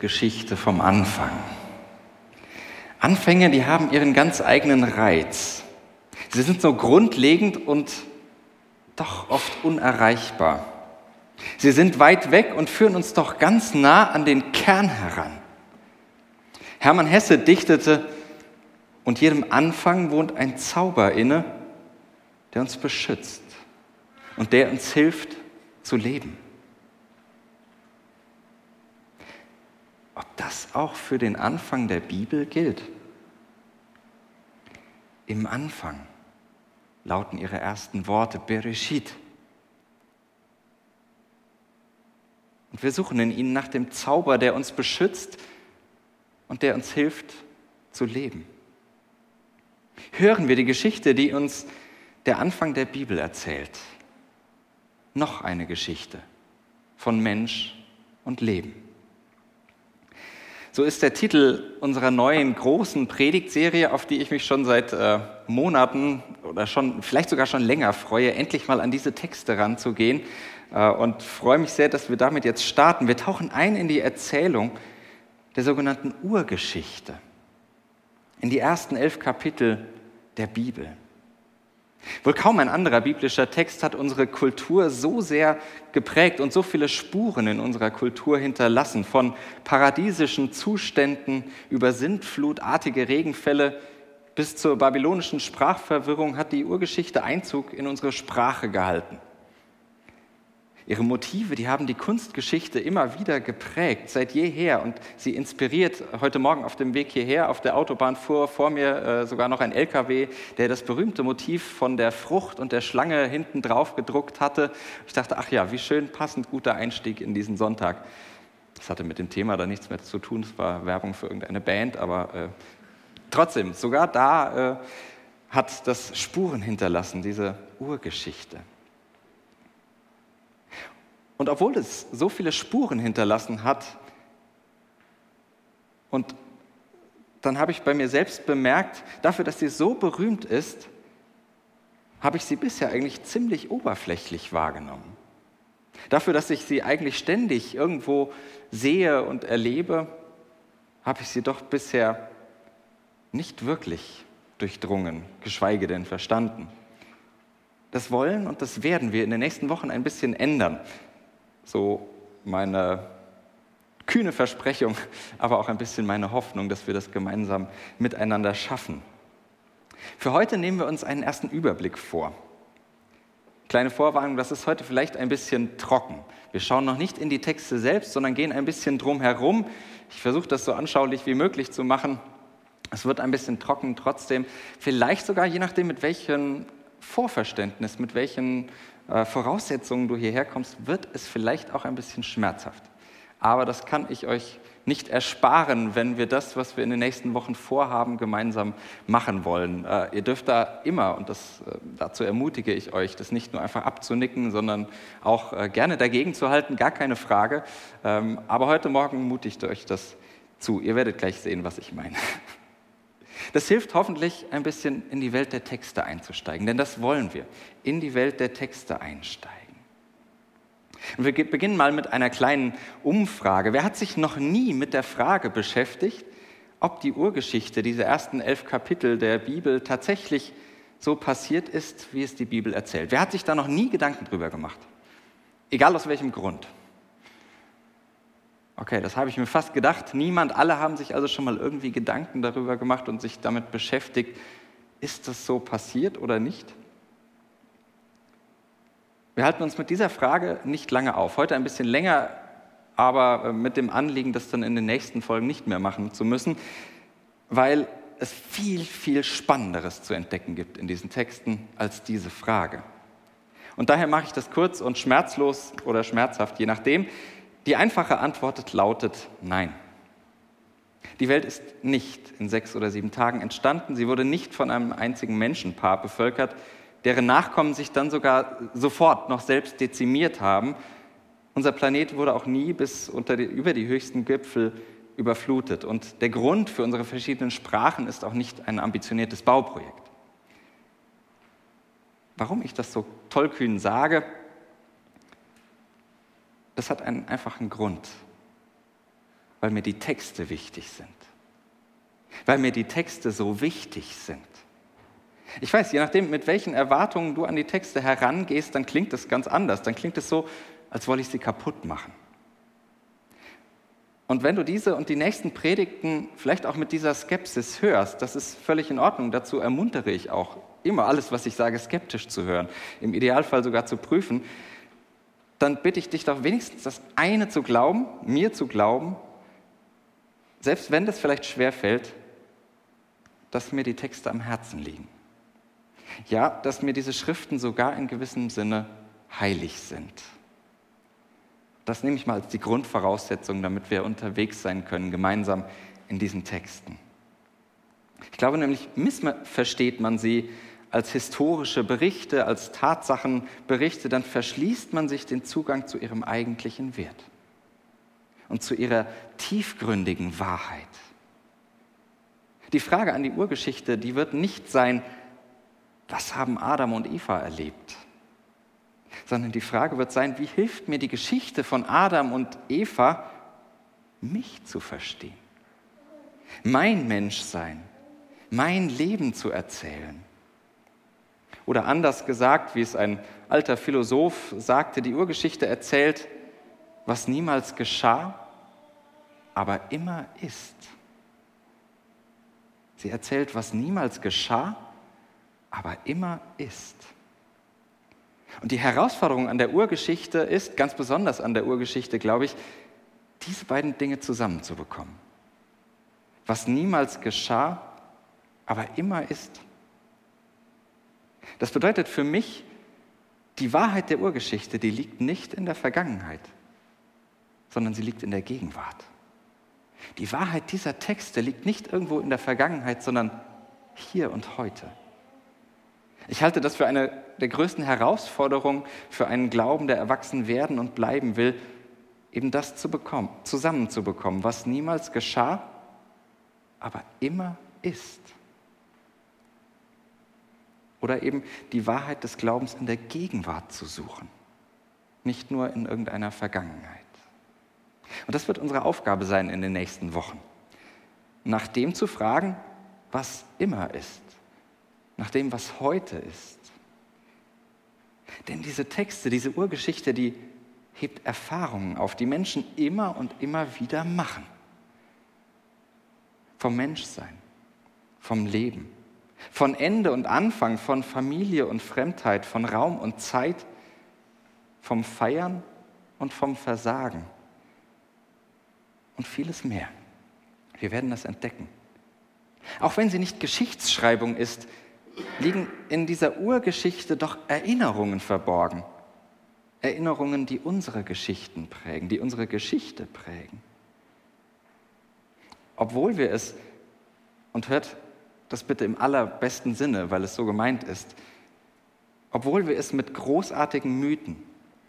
Geschichte vom Anfang. Anfänge, die haben ihren ganz eigenen Reiz. Sie sind so grundlegend und doch oft unerreichbar. Sie sind weit weg und führen uns doch ganz nah an den Kern heran. Hermann Hesse dichtete, und jedem Anfang wohnt ein Zauber inne, der uns beschützt und der uns hilft zu leben. Ob das auch für den Anfang der Bibel gilt. Im Anfang lauten ihre ersten Worte Bereshit. Und wir suchen in ihnen nach dem Zauber, der uns beschützt und der uns hilft zu leben. Hören wir die Geschichte, die uns der Anfang der Bibel erzählt. Noch eine Geschichte von Mensch und Leben. So ist der Titel unserer neuen großen Predigtserie, auf die ich mich schon seit äh, Monaten oder schon vielleicht sogar schon länger freue, endlich mal an diese Texte ranzugehen äh, und freue mich sehr, dass wir damit jetzt starten. Wir tauchen ein in die Erzählung der sogenannten Urgeschichte, in die ersten elf Kapitel der Bibel. Wohl kaum ein anderer biblischer Text hat unsere Kultur so sehr geprägt und so viele Spuren in unserer Kultur hinterlassen, von paradiesischen Zuständen über sintflutartige Regenfälle bis zur babylonischen Sprachverwirrung hat die Urgeschichte Einzug in unsere Sprache gehalten. Ihre Motive, die haben die Kunstgeschichte immer wieder geprägt, seit jeher. Und sie inspiriert. Heute Morgen auf dem Weg hierher, auf der Autobahn fuhr vor mir äh, sogar noch ein LKW, der das berühmte Motiv von der Frucht und der Schlange hinten drauf gedruckt hatte. Ich dachte, ach ja, wie schön passend guter Einstieg in diesen Sonntag. Das hatte mit dem Thema da nichts mehr zu tun. Es war Werbung für irgendeine Band, aber äh, trotzdem, sogar da äh, hat das Spuren hinterlassen, diese Urgeschichte. Und obwohl es so viele Spuren hinterlassen hat, und dann habe ich bei mir selbst bemerkt, dafür, dass sie so berühmt ist, habe ich sie bisher eigentlich ziemlich oberflächlich wahrgenommen. Dafür, dass ich sie eigentlich ständig irgendwo sehe und erlebe, habe ich sie doch bisher nicht wirklich durchdrungen, geschweige denn verstanden. Das wollen und das werden wir in den nächsten Wochen ein bisschen ändern so meine kühne Versprechung, aber auch ein bisschen meine Hoffnung, dass wir das gemeinsam miteinander schaffen. Für heute nehmen wir uns einen ersten Überblick vor. Kleine Vorwarnung, das ist heute vielleicht ein bisschen trocken. Wir schauen noch nicht in die Texte selbst, sondern gehen ein bisschen drum herum. Ich versuche das so anschaulich wie möglich zu machen. Es wird ein bisschen trocken trotzdem. Vielleicht sogar je nachdem, mit welchem Vorverständnis, mit welchen Voraussetzungen du hierher kommst, wird es vielleicht auch ein bisschen schmerzhaft. Aber das kann ich euch nicht ersparen, wenn wir das, was wir in den nächsten Wochen vorhaben, gemeinsam machen wollen. Äh, ihr dürft da immer, und das, äh, dazu ermutige ich euch, das nicht nur einfach abzunicken, sondern auch äh, gerne dagegen zu halten, gar keine Frage. Ähm, aber heute Morgen mutigt euch das zu. Ihr werdet gleich sehen, was ich meine. Das hilft hoffentlich ein bisschen in die Welt der Texte einzusteigen, denn das wollen wir, in die Welt der Texte einsteigen. Und wir beginnen mal mit einer kleinen Umfrage. Wer hat sich noch nie mit der Frage beschäftigt, ob die Urgeschichte, diese ersten elf Kapitel der Bibel tatsächlich so passiert ist, wie es die Bibel erzählt? Wer hat sich da noch nie Gedanken drüber gemacht? Egal aus welchem Grund. Okay, das habe ich mir fast gedacht. Niemand, alle haben sich also schon mal irgendwie Gedanken darüber gemacht und sich damit beschäftigt, ist das so passiert oder nicht? Wir halten uns mit dieser Frage nicht lange auf. Heute ein bisschen länger, aber äh, mit dem Anliegen, das dann in den nächsten Folgen nicht mehr machen zu müssen, weil es viel, viel Spannenderes zu entdecken gibt in diesen Texten als diese Frage. Und daher mache ich das kurz und schmerzlos oder schmerzhaft, je nachdem. Die einfache Antwort lautet Nein. Die Welt ist nicht in sechs oder sieben Tagen entstanden. Sie wurde nicht von einem einzigen Menschenpaar bevölkert, deren Nachkommen sich dann sogar sofort noch selbst dezimiert haben. Unser Planet wurde auch nie bis die, über die höchsten Gipfel überflutet. Und der Grund für unsere verschiedenen Sprachen ist auch nicht ein ambitioniertes Bauprojekt. Warum ich das so tollkühn sage, das hat einen einfachen Grund weil mir die Texte wichtig sind. Weil mir die Texte so wichtig sind. Ich weiß, je nachdem, mit welchen Erwartungen du an die Texte herangehst, dann klingt das ganz anders. Dann klingt es so, als wolle ich sie kaputt machen. Und wenn du diese und die nächsten Predigten vielleicht auch mit dieser Skepsis hörst, das ist völlig in Ordnung. Dazu ermuntere ich auch immer alles, was ich sage, skeptisch zu hören. Im Idealfall sogar zu prüfen. Dann bitte ich dich doch wenigstens das eine zu glauben, mir zu glauben selbst wenn das vielleicht schwer fällt, dass mir die Texte am Herzen liegen. Ja, dass mir diese Schriften sogar in gewissem Sinne heilig sind. Das nehme ich mal als die Grundvoraussetzung, damit wir unterwegs sein können, gemeinsam in diesen Texten. Ich glaube nämlich, missversteht man sie als historische Berichte, als Tatsachenberichte, dann verschließt man sich den Zugang zu ihrem eigentlichen Wert und zu ihrer tiefgründigen Wahrheit. Die Frage an die Urgeschichte, die wird nicht sein, was haben Adam und Eva erlebt, sondern die Frage wird sein, wie hilft mir die Geschichte von Adam und Eva, mich zu verstehen, mein Menschsein, mein Leben zu erzählen. Oder anders gesagt, wie es ein alter Philosoph sagte, die Urgeschichte erzählt, was niemals geschah, aber immer ist. Sie erzählt, was niemals geschah, aber immer ist. Und die Herausforderung an der Urgeschichte ist, ganz besonders an der Urgeschichte, glaube ich, diese beiden Dinge zusammenzubekommen. Was niemals geschah, aber immer ist. Das bedeutet für mich, die Wahrheit der Urgeschichte, die liegt nicht in der Vergangenheit sondern sie liegt in der Gegenwart. Die Wahrheit dieser Texte liegt nicht irgendwo in der Vergangenheit, sondern hier und heute. Ich halte das für eine der größten Herausforderungen für einen Glauben, der erwachsen werden und bleiben will, eben das zu bekommen, zusammenzubekommen, was niemals geschah, aber immer ist. Oder eben die Wahrheit des Glaubens in der Gegenwart zu suchen, nicht nur in irgendeiner Vergangenheit. Und das wird unsere Aufgabe sein in den nächsten Wochen. Nach dem zu fragen, was immer ist. Nach dem, was heute ist. Denn diese Texte, diese Urgeschichte, die hebt Erfahrungen auf, die Menschen immer und immer wieder machen. Vom Menschsein, vom Leben, von Ende und Anfang, von Familie und Fremdheit, von Raum und Zeit, vom Feiern und vom Versagen und vieles mehr. Wir werden das entdecken. Auch wenn sie nicht Geschichtsschreibung ist, liegen in dieser Urgeschichte doch Erinnerungen verborgen. Erinnerungen, die unsere Geschichten prägen, die unsere Geschichte prägen. Obwohl wir es, und hört das bitte im allerbesten Sinne, weil es so gemeint ist, obwohl wir es mit großartigen Mythen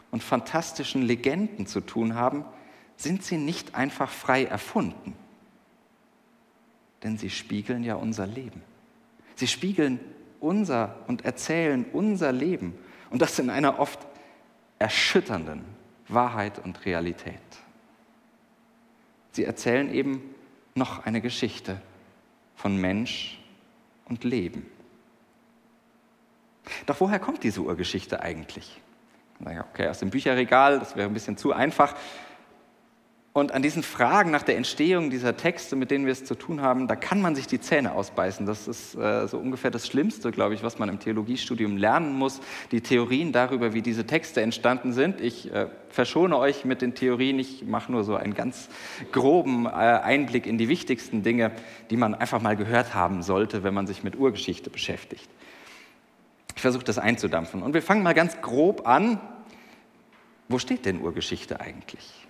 und fantastischen Legenden zu tun haben, sind sie nicht einfach frei erfunden, denn sie spiegeln ja unser Leben. Sie spiegeln unser und erzählen unser Leben und das in einer oft erschütternden Wahrheit und Realität. Sie erzählen eben noch eine Geschichte von Mensch und Leben. Doch woher kommt diese Urgeschichte eigentlich? Okay, aus dem Bücherregal, das wäre ein bisschen zu einfach. Und an diesen Fragen nach der Entstehung dieser Texte, mit denen wir es zu tun haben, da kann man sich die Zähne ausbeißen. Das ist äh, so ungefähr das Schlimmste, glaube ich, was man im Theologiestudium lernen muss. Die Theorien darüber, wie diese Texte entstanden sind. Ich äh, verschone euch mit den Theorien. Ich mache nur so einen ganz groben äh, Einblick in die wichtigsten Dinge, die man einfach mal gehört haben sollte, wenn man sich mit Urgeschichte beschäftigt. Ich versuche das einzudampfen. Und wir fangen mal ganz grob an. Wo steht denn Urgeschichte eigentlich?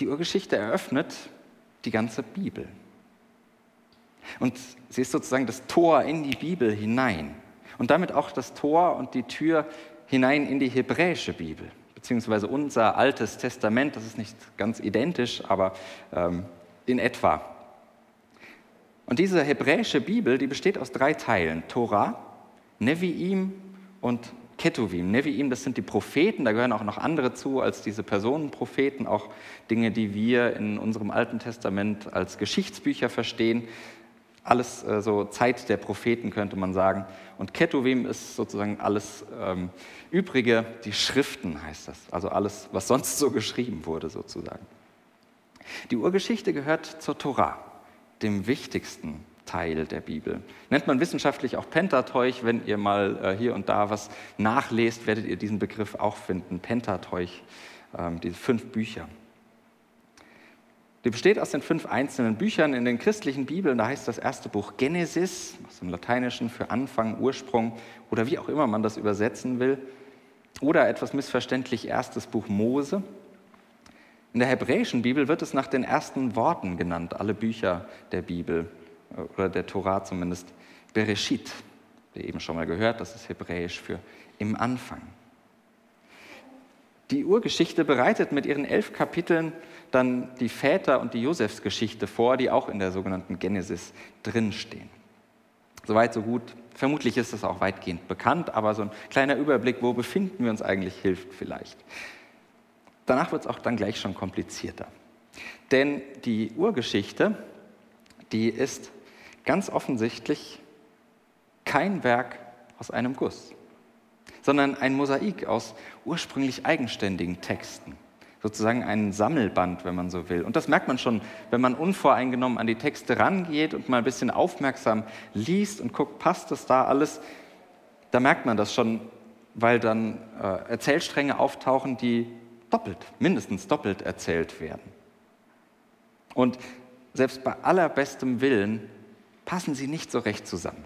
Die Urgeschichte eröffnet die ganze Bibel. Und sie ist sozusagen das Tor in die Bibel hinein. Und damit auch das Tor und die Tür hinein in die hebräische Bibel, beziehungsweise unser altes Testament. Das ist nicht ganz identisch, aber ähm, in etwa. Und diese hebräische Bibel, die besteht aus drei Teilen: Torah, Nevi'im und Ketuvim. Nevi'im, das sind die Propheten, da gehören auch noch andere zu als diese Personenpropheten, auch Dinge, die wir in unserem Alten Testament als Geschichtsbücher verstehen. Alles äh, so Zeit der Propheten könnte man sagen. Und Ketuvim ist sozusagen alles ähm, Übrige, die Schriften heißt das. Also alles, was sonst so geschrieben wurde sozusagen. Die Urgeschichte gehört zur Torah, dem wichtigsten Teil der Bibel. Nennt man wissenschaftlich auch Pentateuch. Wenn ihr mal äh, hier und da was nachlest, werdet ihr diesen Begriff auch finden. Pentateuch, ähm, diese fünf Bücher. Die besteht aus den fünf einzelnen Büchern in den christlichen Bibeln. Da heißt das erste Buch Genesis, aus dem Lateinischen für Anfang, Ursprung oder wie auch immer man das übersetzen will. Oder etwas missverständlich erstes Buch Mose. In der hebräischen Bibel wird es nach den ersten Worten genannt, alle Bücher der Bibel oder der Torah zumindest, Bereshit, der eben schon mal gehört, das ist hebräisch für im Anfang. Die Urgeschichte bereitet mit ihren elf Kapiteln dann die Väter- und die Josefsgeschichte vor, die auch in der sogenannten Genesis drinstehen. Soweit, so gut. Vermutlich ist das auch weitgehend bekannt, aber so ein kleiner Überblick, wo befinden wir uns eigentlich, hilft vielleicht. Danach wird es auch dann gleich schon komplizierter. Denn die Urgeschichte, die ist ganz offensichtlich kein Werk aus einem Guss, sondern ein Mosaik aus ursprünglich eigenständigen Texten. Sozusagen ein Sammelband, wenn man so will. Und das merkt man schon, wenn man unvoreingenommen an die Texte rangeht und mal ein bisschen aufmerksam liest und guckt, passt das da alles. Da merkt man das schon, weil dann äh, Erzählstränge auftauchen, die doppelt, mindestens doppelt erzählt werden. Und selbst bei allerbestem Willen passen sie nicht so recht zusammen.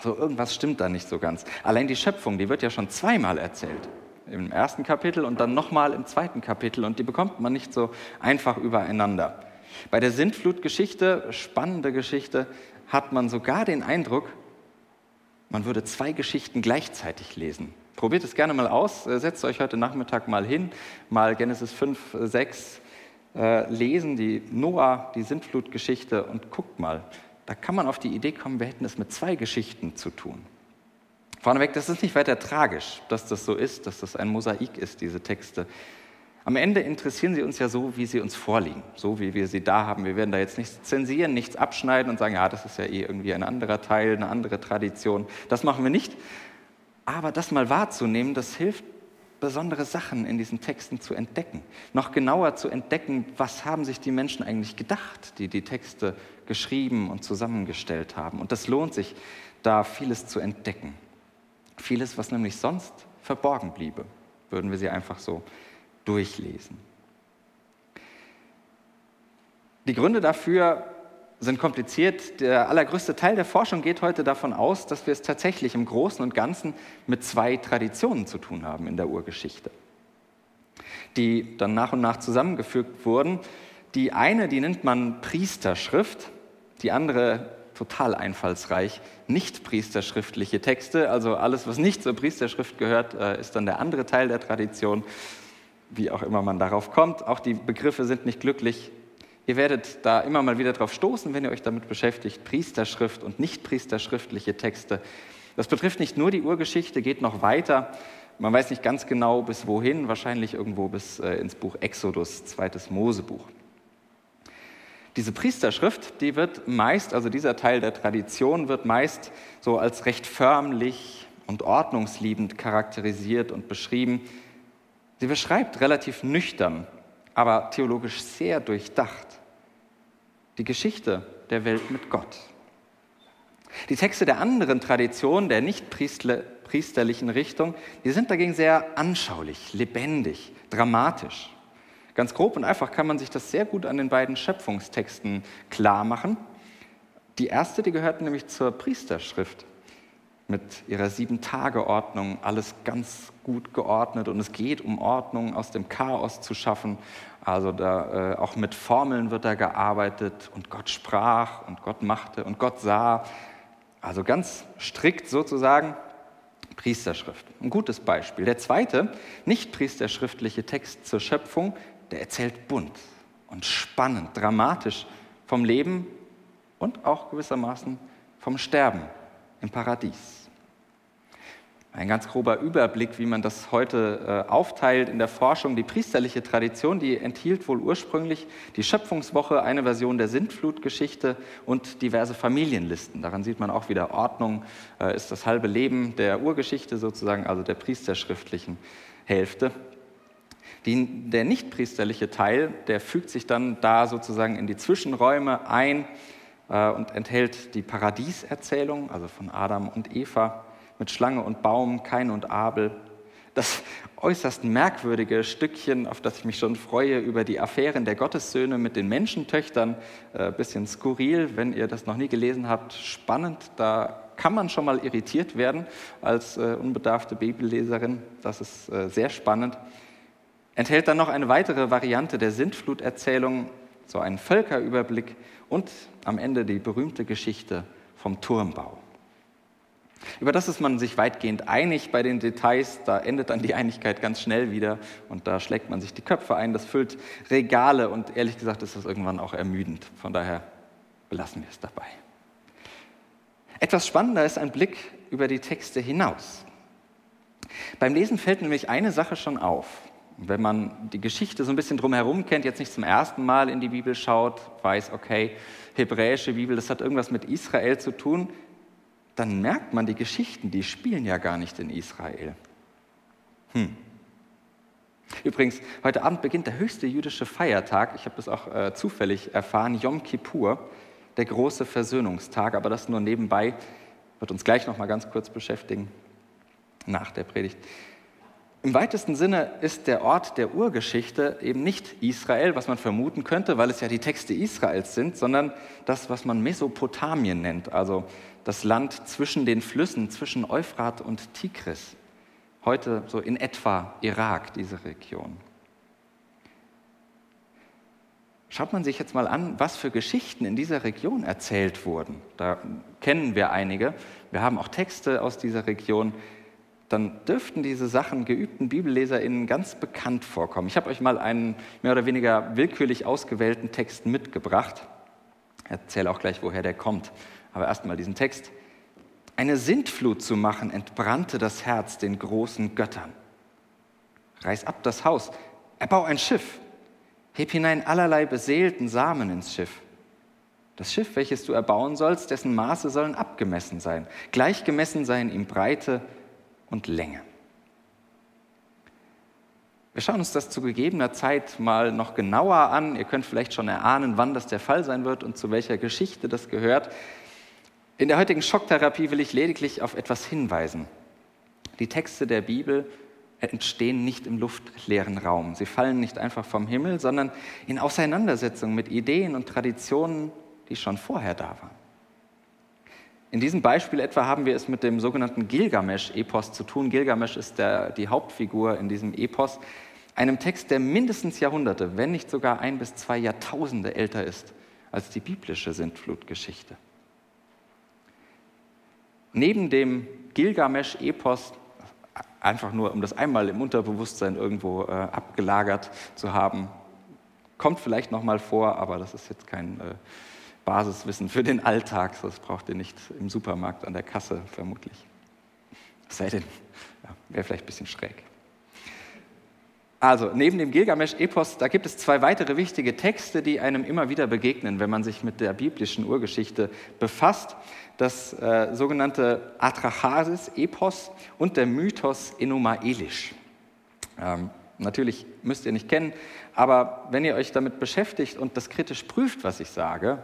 So irgendwas stimmt da nicht so ganz. Allein die Schöpfung, die wird ja schon zweimal erzählt. Im ersten Kapitel und dann nochmal im zweiten Kapitel und die bekommt man nicht so einfach übereinander. Bei der Sintflutgeschichte, spannende Geschichte, hat man sogar den Eindruck, man würde zwei Geschichten gleichzeitig lesen. Probiert es gerne mal aus, setzt euch heute Nachmittag mal hin, mal Genesis 5, 6 äh, lesen, die Noah, die Sintflutgeschichte und guckt mal, da kann man auf die Idee kommen, wir hätten es mit zwei Geschichten zu tun. Vorneweg, das ist nicht weiter tragisch, dass das so ist, dass das ein Mosaik ist, diese Texte. Am Ende interessieren sie uns ja so, wie sie uns vorliegen, so wie wir sie da haben. Wir werden da jetzt nichts zensieren, nichts abschneiden und sagen, ja, das ist ja eh irgendwie ein anderer Teil, eine andere Tradition. Das machen wir nicht. Aber das mal wahrzunehmen, das hilft besondere Sachen in diesen Texten zu entdecken, noch genauer zu entdecken, was haben sich die Menschen eigentlich gedacht, die die Texte geschrieben und zusammengestellt haben. Und das lohnt sich, da vieles zu entdecken. Vieles, was nämlich sonst verborgen bliebe, würden wir sie einfach so durchlesen. Die Gründe dafür sind kompliziert. Der allergrößte Teil der Forschung geht heute davon aus, dass wir es tatsächlich im Großen und Ganzen mit zwei Traditionen zu tun haben in der Urgeschichte, die dann nach und nach zusammengefügt wurden. Die eine, die nennt man Priesterschrift, die andere total einfallsreich, nicht priesterschriftliche Texte, also alles, was nicht zur Priesterschrift gehört, äh, ist dann der andere Teil der Tradition, wie auch immer man darauf kommt. Auch die Begriffe sind nicht glücklich Ihr werdet da immer mal wieder drauf stoßen, wenn ihr euch damit beschäftigt, Priesterschrift und nicht priesterschriftliche Texte. Das betrifft nicht nur die Urgeschichte, geht noch weiter. Man weiß nicht ganz genau bis wohin, wahrscheinlich irgendwo bis äh, ins Buch Exodus, zweites Mosebuch. Diese Priesterschrift, die wird meist, also dieser Teil der Tradition wird meist so als recht förmlich und ordnungsliebend charakterisiert und beschrieben. Sie beschreibt relativ nüchtern, aber theologisch sehr durchdacht die Geschichte der Welt mit Gott. Die Texte der anderen Traditionen, der nicht priesterlichen Richtung, die sind dagegen sehr anschaulich, lebendig, dramatisch. Ganz grob und einfach kann man sich das sehr gut an den beiden Schöpfungstexten klar machen. Die erste, die gehört nämlich zur Priesterschrift mit ihrer Sieben-Tage-Ordnung, alles ganz gut geordnet und es geht um Ordnung aus dem Chaos zu schaffen. Also da äh, auch mit Formeln wird da gearbeitet und Gott sprach und Gott machte und Gott sah. Also ganz strikt sozusagen Priesterschrift. Ein gutes Beispiel. Der zweite, nicht priesterschriftliche Text zur Schöpfung, der erzählt bunt und spannend, dramatisch vom Leben und auch gewissermaßen vom Sterben im Paradies. Ein ganz grober Überblick, wie man das heute äh, aufteilt in der Forschung. Die priesterliche Tradition, die enthielt wohl ursprünglich die Schöpfungswoche, eine Version der Sintflutgeschichte und diverse Familienlisten. Daran sieht man auch wieder, Ordnung äh, ist das halbe Leben der Urgeschichte sozusagen, also der priesterschriftlichen Hälfte. Die, der nichtpriesterliche Teil, der fügt sich dann da sozusagen in die Zwischenräume ein äh, und enthält die Paradieserzählung, also von Adam und Eva mit Schlange und Baum, Kain und Abel. Das äußerst merkwürdige Stückchen, auf das ich mich schon freue, über die Affären der Gottessöhne mit den Menschentöchtern. Äh, bisschen skurril, wenn ihr das noch nie gelesen habt. Spannend, da kann man schon mal irritiert werden als äh, unbedarfte Bibelleserin. Das ist äh, sehr spannend. Enthält dann noch eine weitere Variante der Sintfluterzählung, so einen Völkerüberblick und am Ende die berühmte Geschichte vom Turmbau. Über das ist man sich weitgehend einig bei den Details, da endet dann die Einigkeit ganz schnell wieder und da schlägt man sich die Köpfe ein, das füllt Regale und ehrlich gesagt ist das irgendwann auch ermüdend. Von daher belassen wir es dabei. Etwas spannender ist ein Blick über die Texte hinaus. Beim Lesen fällt nämlich eine Sache schon auf. Wenn man die Geschichte so ein bisschen drumherum kennt, jetzt nicht zum ersten Mal in die Bibel schaut, weiß, okay, hebräische Bibel, das hat irgendwas mit Israel zu tun, dann merkt man, die Geschichten, die spielen ja gar nicht in Israel. Hm. Übrigens, heute Abend beginnt der höchste jüdische Feiertag, ich habe das auch äh, zufällig erfahren, Yom Kippur, der große Versöhnungstag, aber das nur nebenbei, wird uns gleich noch mal ganz kurz beschäftigen, nach der Predigt. Im weitesten Sinne ist der Ort der Urgeschichte eben nicht Israel, was man vermuten könnte, weil es ja die Texte Israels sind, sondern das, was man Mesopotamien nennt, also das Land zwischen den Flüssen, zwischen Euphrat und Tigris. Heute so in etwa Irak, diese Region. Schaut man sich jetzt mal an, was für Geschichten in dieser Region erzählt wurden. Da kennen wir einige. Wir haben auch Texte aus dieser Region dann dürften diese Sachen geübten BibelleserInnen ganz bekannt vorkommen. Ich habe euch mal einen mehr oder weniger willkürlich ausgewählten Text mitgebracht. Ich erzähle auch gleich, woher der kommt. Aber erstmal diesen Text. Eine Sintflut zu machen, entbrannte das Herz den großen Göttern. Reiß ab das Haus, erbau ein Schiff, heb hinein allerlei beseelten Samen ins Schiff. Das Schiff, welches du erbauen sollst, dessen Maße sollen abgemessen sein. Gleichgemessen seien ihm Breite, und Länge. Wir schauen uns das zu gegebener Zeit mal noch genauer an. Ihr könnt vielleicht schon erahnen, wann das der Fall sein wird und zu welcher Geschichte das gehört. In der heutigen Schocktherapie will ich lediglich auf etwas hinweisen. Die Texte der Bibel entstehen nicht im luftleeren Raum. Sie fallen nicht einfach vom Himmel, sondern in Auseinandersetzung mit Ideen und Traditionen, die schon vorher da waren. In diesem Beispiel etwa haben wir es mit dem sogenannten Gilgamesch-Epos zu tun. Gilgamesch ist der, die Hauptfigur in diesem Epos, einem Text, der mindestens Jahrhunderte, wenn nicht sogar ein bis zwei Jahrtausende älter ist als die biblische Sintflutgeschichte. Neben dem Gilgamesch-Epos, einfach nur um das einmal im Unterbewusstsein irgendwo äh, abgelagert zu haben, kommt vielleicht noch mal vor, aber das ist jetzt kein äh, Basiswissen für den Alltag. Das braucht ihr nicht im Supermarkt an der Kasse vermutlich. Sei denn, ja, wäre vielleicht ein bisschen schräg. Also, neben dem Gilgamesch-Epos, da gibt es zwei weitere wichtige Texte, die einem immer wieder begegnen, wenn man sich mit der biblischen Urgeschichte befasst. Das äh, sogenannte Atrachasis-Epos und der Mythos Enuma Elish. Ähm, natürlich müsst ihr nicht kennen, aber wenn ihr euch damit beschäftigt und das kritisch prüft, was ich sage,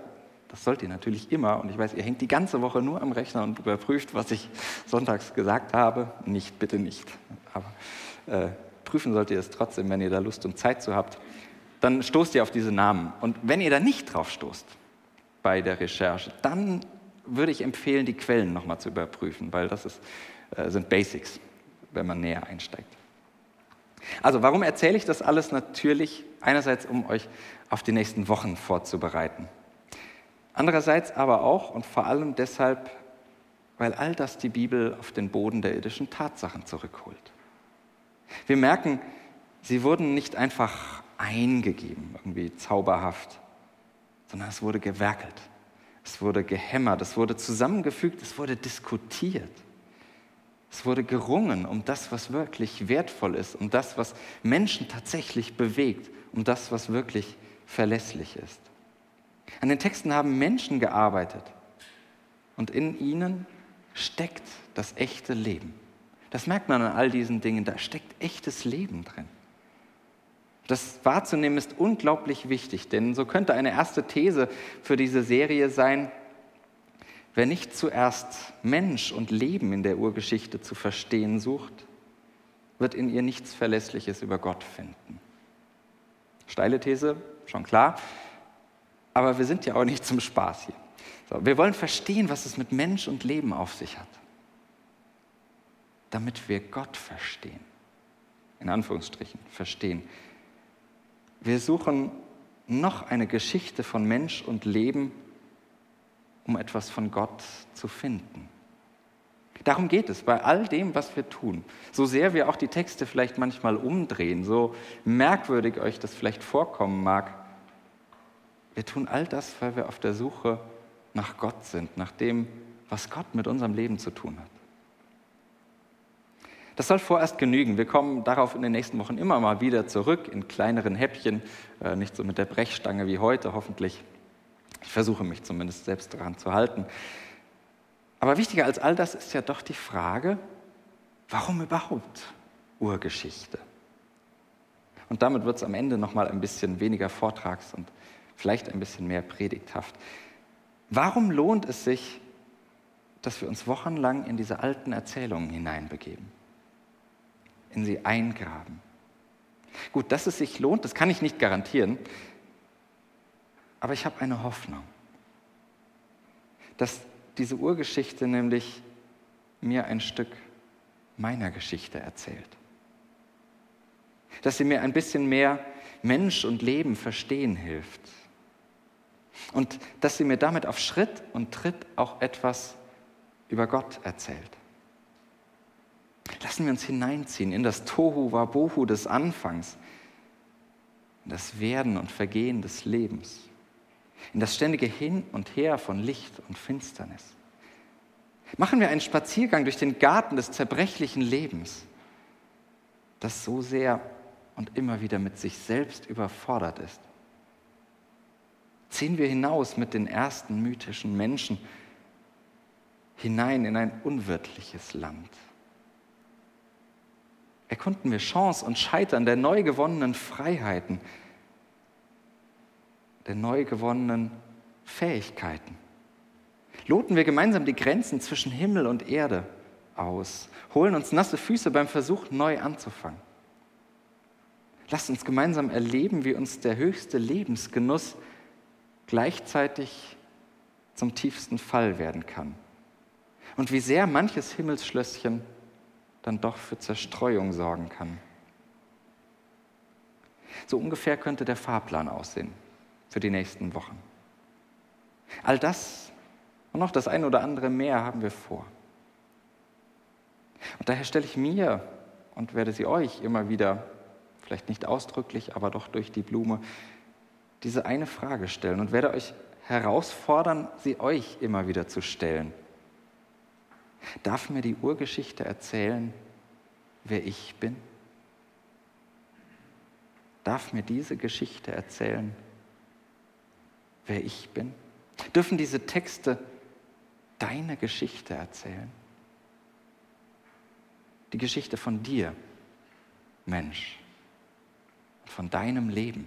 das sollt ihr natürlich immer. Und ich weiß, ihr hängt die ganze Woche nur am Rechner und überprüft, was ich sonntags gesagt habe. Nicht, bitte nicht. Aber äh, prüfen sollt ihr es trotzdem, wenn ihr da Lust und Zeit zu habt. Dann stoßt ihr auf diese Namen. Und wenn ihr da nicht drauf stoßt, bei der Recherche, dann würde ich empfehlen, die Quellen nochmal zu überprüfen, weil das ist, äh, sind Basics, wenn man näher einsteigt. Also warum erzähle ich das alles? Natürlich einerseits, um euch auf die nächsten Wochen vorzubereiten. Andererseits aber auch und vor allem deshalb, weil all das die Bibel auf den Boden der irdischen Tatsachen zurückholt. Wir merken, sie wurden nicht einfach eingegeben, irgendwie zauberhaft, sondern es wurde gewerkelt, es wurde gehämmert, es wurde zusammengefügt, es wurde diskutiert. Es wurde gerungen um das, was wirklich wertvoll ist, um das, was Menschen tatsächlich bewegt, um das, was wirklich verlässlich ist. An den Texten haben Menschen gearbeitet und in ihnen steckt das echte Leben. Das merkt man an all diesen Dingen, da steckt echtes Leben drin. Das wahrzunehmen ist unglaublich wichtig, denn so könnte eine erste These für diese Serie sein, Wer nicht zuerst Mensch und Leben in der Urgeschichte zu verstehen sucht, wird in ihr nichts Verlässliches über Gott finden. Steile These, schon klar, aber wir sind ja auch nicht zum Spaß hier. So, wir wollen verstehen, was es mit Mensch und Leben auf sich hat, damit wir Gott verstehen, in Anführungsstrichen verstehen. Wir suchen noch eine Geschichte von Mensch und Leben, um etwas von Gott zu finden. Darum geht es bei all dem, was wir tun. So sehr wir auch die Texte vielleicht manchmal umdrehen, so merkwürdig euch das vielleicht vorkommen mag, wir tun all das, weil wir auf der Suche nach Gott sind, nach dem, was Gott mit unserem Leben zu tun hat. Das soll vorerst genügen. Wir kommen darauf in den nächsten Wochen immer mal wieder zurück in kleineren Häppchen, äh, nicht so mit der Brechstange wie heute hoffentlich. Ich versuche mich zumindest selbst daran zu halten. Aber wichtiger als all das ist ja doch die Frage, warum überhaupt Urgeschichte? Und damit wird es am Ende nochmal ein bisschen weniger Vortrags- und vielleicht ein bisschen mehr predigthaft. Warum lohnt es sich, dass wir uns wochenlang in diese alten Erzählungen hineinbegeben, in sie eingraben? Gut, dass es sich lohnt, das kann ich nicht garantieren. Aber ich habe eine Hoffnung, dass diese Urgeschichte nämlich mir ein Stück meiner Geschichte erzählt. Dass sie mir ein bisschen mehr Mensch und Leben verstehen hilft. Und dass sie mir damit auf Schritt und Tritt auch etwas über Gott erzählt. Lassen wir uns hineinziehen in das Tohu Wabohu des Anfangs, in das Werden und Vergehen des Lebens in das ständige Hin und Her von Licht und Finsternis. Machen wir einen Spaziergang durch den Garten des zerbrechlichen Lebens, das so sehr und immer wieder mit sich selbst überfordert ist. Ziehen wir hinaus mit den ersten mythischen Menschen hinein in ein unwirtliches Land. Erkunden wir Chance und Scheitern der neu gewonnenen Freiheiten, der neu gewonnenen Fähigkeiten. Loten wir gemeinsam die Grenzen zwischen Himmel und Erde aus, holen uns nasse Füße beim Versuch, neu anzufangen. Lasst uns gemeinsam erleben, wie uns der höchste Lebensgenuss gleichzeitig zum tiefsten Fall werden kann. Und wie sehr manches Himmelsschlösschen dann doch für Zerstreuung sorgen kann. So ungefähr könnte der Fahrplan aussehen für die nächsten Wochen. All das und noch das eine oder andere mehr haben wir vor. Und daher stelle ich mir und werde sie euch immer wieder, vielleicht nicht ausdrücklich, aber doch durch die Blume, diese eine Frage stellen und werde euch herausfordern, sie euch immer wieder zu stellen. Darf mir die Urgeschichte erzählen, wer ich bin? Darf mir diese Geschichte erzählen, wer ich bin? Dürfen diese Texte deine Geschichte erzählen? Die Geschichte von dir, Mensch, von deinem Leben.